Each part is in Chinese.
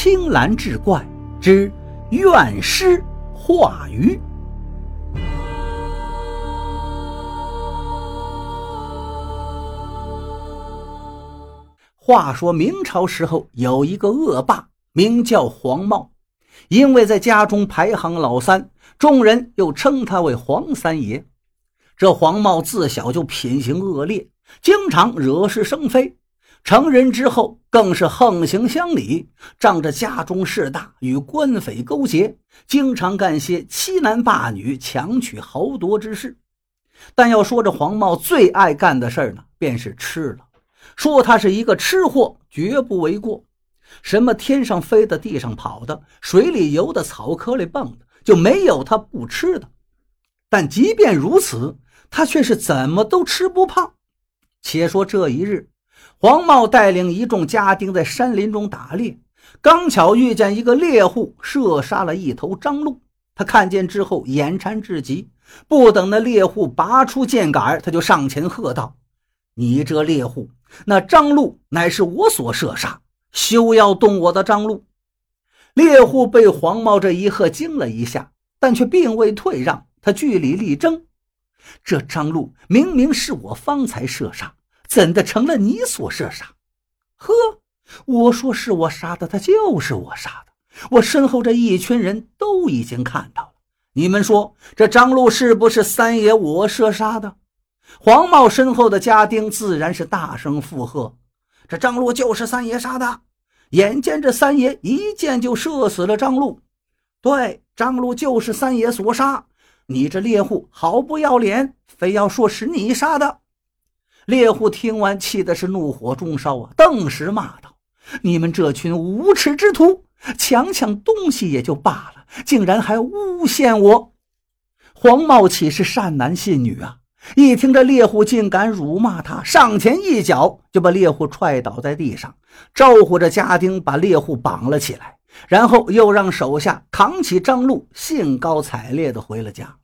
青蓝志怪之怨尸化鱼。话说明朝时候有一个恶霸，名叫黄茂，因为在家中排行老三，众人又称他为黄三爷。这黄茂自小就品行恶劣，经常惹是生非。成人之后，更是横行乡里，仗着家中势大，与官匪勾结，经常干些欺男霸女、强取豪夺之事。但要说这黄茂最爱干的事儿呢，便是吃了。说他是一个吃货，绝不为过。什么天上飞的、地上跑的、水里游的、草窠里蹦的，就没有他不吃的。但即便如此，他却是怎么都吃不胖。且说这一日。黄茂带领一众家丁在山林中打猎，刚巧遇见一个猎户射杀了一头张鹿。他看见之后，眼馋至极，不等那猎户拔出箭杆，他就上前喝道：“你这猎户，那张鹿乃是我所射杀，休要动我的张鹿！”猎户被黄茂这一喝惊了一下，但却并未退让，他据理力争：“这张鹿明明是我方才射杀。”怎的成了你所射杀？呵，我说是我杀的，他就是我杀的。我身后这一群人都已经看到了。你们说这张禄是不是三爷我射杀的？黄茂身后的家丁自然是大声附和：这张禄就是三爷杀的。眼见这三爷一箭就射死了张禄，对，张禄就是三爷所杀。你这猎户好不要脸，非要说是你杀的。猎户听完，气的是怒火中烧啊！顿时骂道：“你们这群无耻之徒，抢抢东西也就罢了，竟然还诬陷我！”黄茂岂是善男信女啊？一听这猎户竟敢辱骂他，上前一脚就把猎户踹倒在地上，招呼着家丁把猎户绑了起来，然后又让手下扛起张禄，兴高采烈地回了家。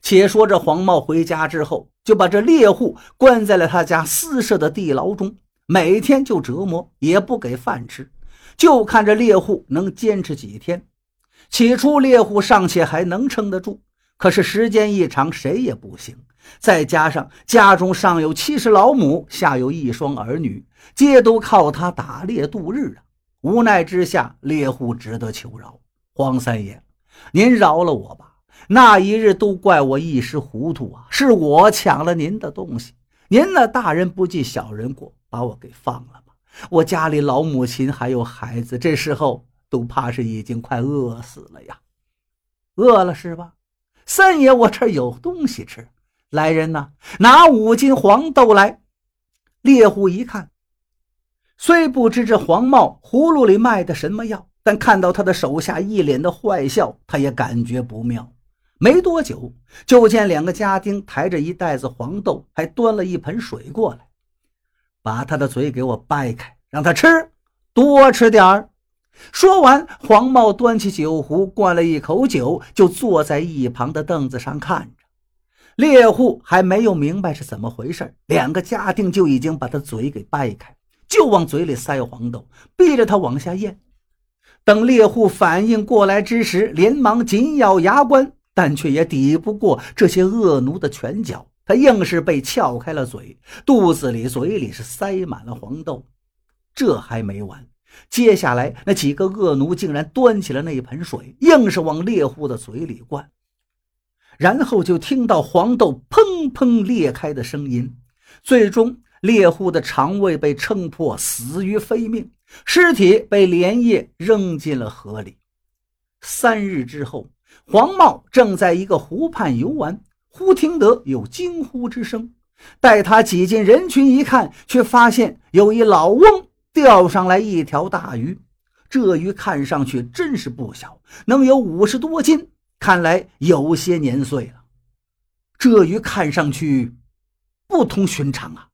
且说这黄茂回家之后，就把这猎户关在了他家私设的地牢中，每天就折磨，也不给饭吃，就看这猎户能坚持几天。起初猎户尚且还能撑得住，可是时间一长，谁也不行。再加上家中上有七十老母，下有一双儿女，皆都靠他打猎度日啊！无奈之下，猎户只得求饶：“黄三爷，您饶了我吧。”那一日都怪我一时糊涂啊！是我抢了您的东西，您那大人不计小人过，把我给放了吧。我家里老母亲还有孩子，这时候都怕是已经快饿死了呀。饿了是吧？三爷，我这儿有东西吃。来人呐，拿五斤黄豆来。猎户一看，虽不知这黄茂葫芦里卖的什么药，但看到他的手下一脸的坏笑，他也感觉不妙。没多久，就见两个家丁抬着一袋子黄豆，还端了一盆水过来，把他的嘴给我掰开，让他吃，多吃点儿。说完，黄茂端起酒壶，灌了一口酒，就坐在一旁的凳子上看着。猎户还没有明白是怎么回事，两个家丁就已经把他嘴给掰开，就往嘴里塞黄豆，逼着他往下咽。等猎户反应过来之时，连忙紧咬牙关。但却也抵不过这些恶奴的拳脚，他硬是被撬开了嘴，肚子里、嘴里是塞满了黄豆。这还没完，接下来那几个恶奴竟然端起了那一盆水，硬是往猎户的嘴里灌，然后就听到黄豆砰砰裂开的声音，最终猎户的肠胃被撑破，死于非命，尸体被连夜扔进了河里。三日之后。黄茂正在一个湖畔游玩，忽听得有惊呼之声。待他挤进人群一看，却发现有一老翁钓上来一条大鱼。这鱼看上去真是不小，能有五十多斤，看来有些年岁了。这鱼看上去不同寻常啊，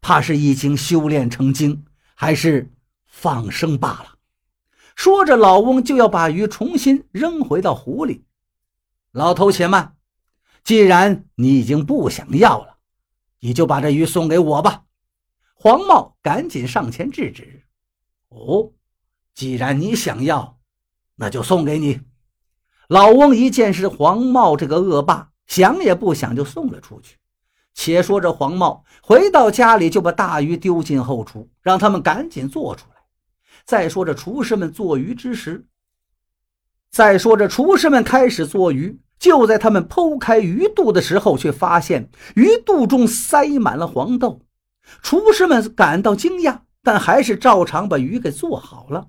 怕是已经修炼成精，还是放生罢了。说着，老翁就要把鱼重新扔回到湖里。老头，且慢！既然你已经不想要了，你就把这鱼送给我吧。黄茂赶紧上前制止。哦，既然你想要，那就送给你。老翁一见是黄茂这个恶霸，想也不想就送了出去。且说这黄茂回到家里，就把大鱼丢进后厨，让他们赶紧做出来。再说这厨师们做鱼之时，再说这厨师们开始做鱼，就在他们剖开鱼肚的时候，却发现鱼肚中塞满了黄豆。厨师们感到惊讶，但还是照常把鱼给做好了。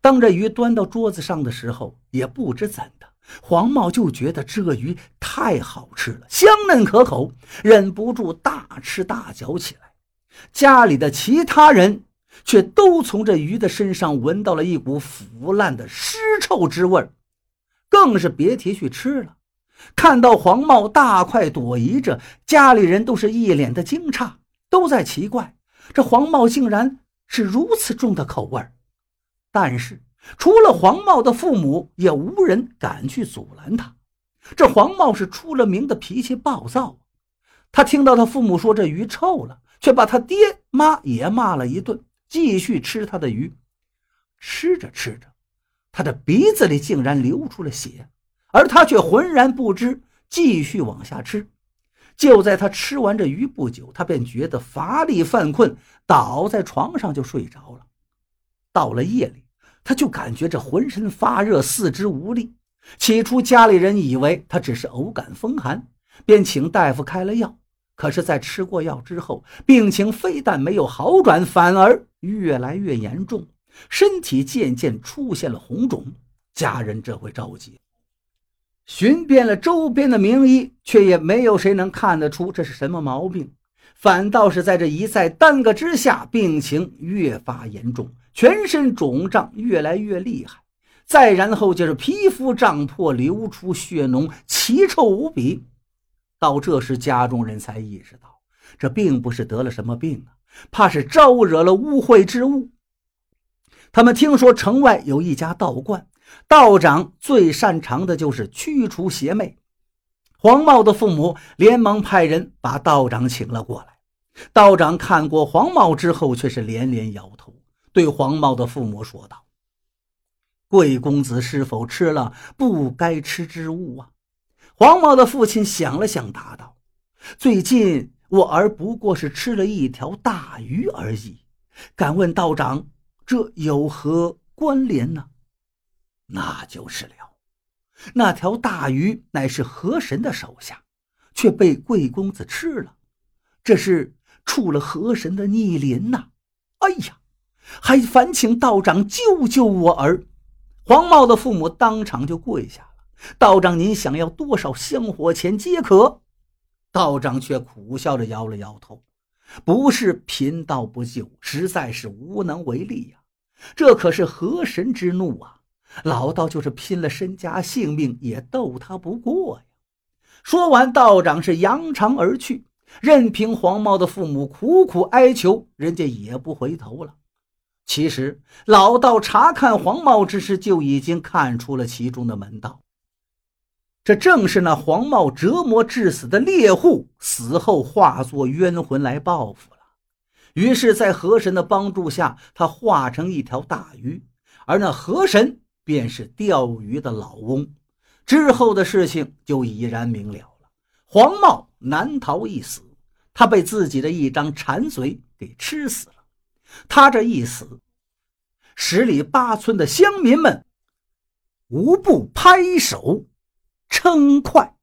当这鱼端到桌子上的时候，也不知怎的。黄茂就觉得这鱼太好吃了，香嫩可口，忍不住大吃大嚼起来。家里的其他人却都从这鱼的身上闻到了一股腐烂的尸臭之味更是别提去吃了。看到黄茂大快朵颐着，家里人都是一脸的惊诧，都在奇怪这黄茂竟然是如此重的口味但是。除了黄茂的父母，也无人敢去阻拦他。这黄茂是出了名的脾气暴躁，他听到他父母说这鱼臭了，却把他爹妈也骂了一顿，继续吃他的鱼。吃着吃着，他的鼻子里竟然流出了血，而他却浑然不知，继续往下吃。就在他吃完这鱼不久，他便觉得乏力犯困，倒在床上就睡着了。到了夜里。他就感觉这浑身发热，四肢无力。起初家里人以为他只是偶感风寒，便请大夫开了药。可是，在吃过药之后，病情非但没有好转，反而越来越严重，身体渐渐出现了红肿。家人这回着急，寻遍了周边的名医，却也没有谁能看得出这是什么毛病。反倒是在这一再耽搁之下，病情越发严重。全身肿胀越来越厉害，再然后就是皮肤胀破，流出血脓，奇臭无比。到这时，家中人才意识到，这并不是得了什么病啊，怕是招惹了污秽之物。他们听说城外有一家道观，道长最擅长的就是驱除邪魅。黄茂的父母连忙派人把道长请了过来。道长看过黄茂之后，却是连连摇头。对黄茂的父母说道：“贵公子是否吃了不该吃之物啊？”黄茂的父亲想了想，答道：“最近我儿不过是吃了一条大鱼而已。敢问道长，这有何关联呢？”那就是了，那条大鱼乃是河神的手下，却被贵公子吃了，这是触了河神的逆鳞呐！哎呀！还烦请道长救救我儿！黄茂的父母当场就跪下。道长，您想要多少香火钱皆可。道长却苦笑着摇了摇头：“不是贫道不救，实在是无能为力呀。这可是河神之怒啊！老道就是拼了身家性命也斗他不过呀！”说完，道长是扬长而去，任凭黄茂的父母苦苦哀求，人家也不回头了。其实老道查看黄茂之时，就已经看出了其中的门道。这正是那黄茂折磨致死的猎户，死后化作冤魂来报复了。于是，在河神的帮助下，他化成一条大鱼，而那河神便是钓鱼的老翁。之后的事情就已然明了了。黄茂难逃一死，他被自己的一张馋嘴给吃死了。他这一死，十里八村的乡民们无不拍手称快。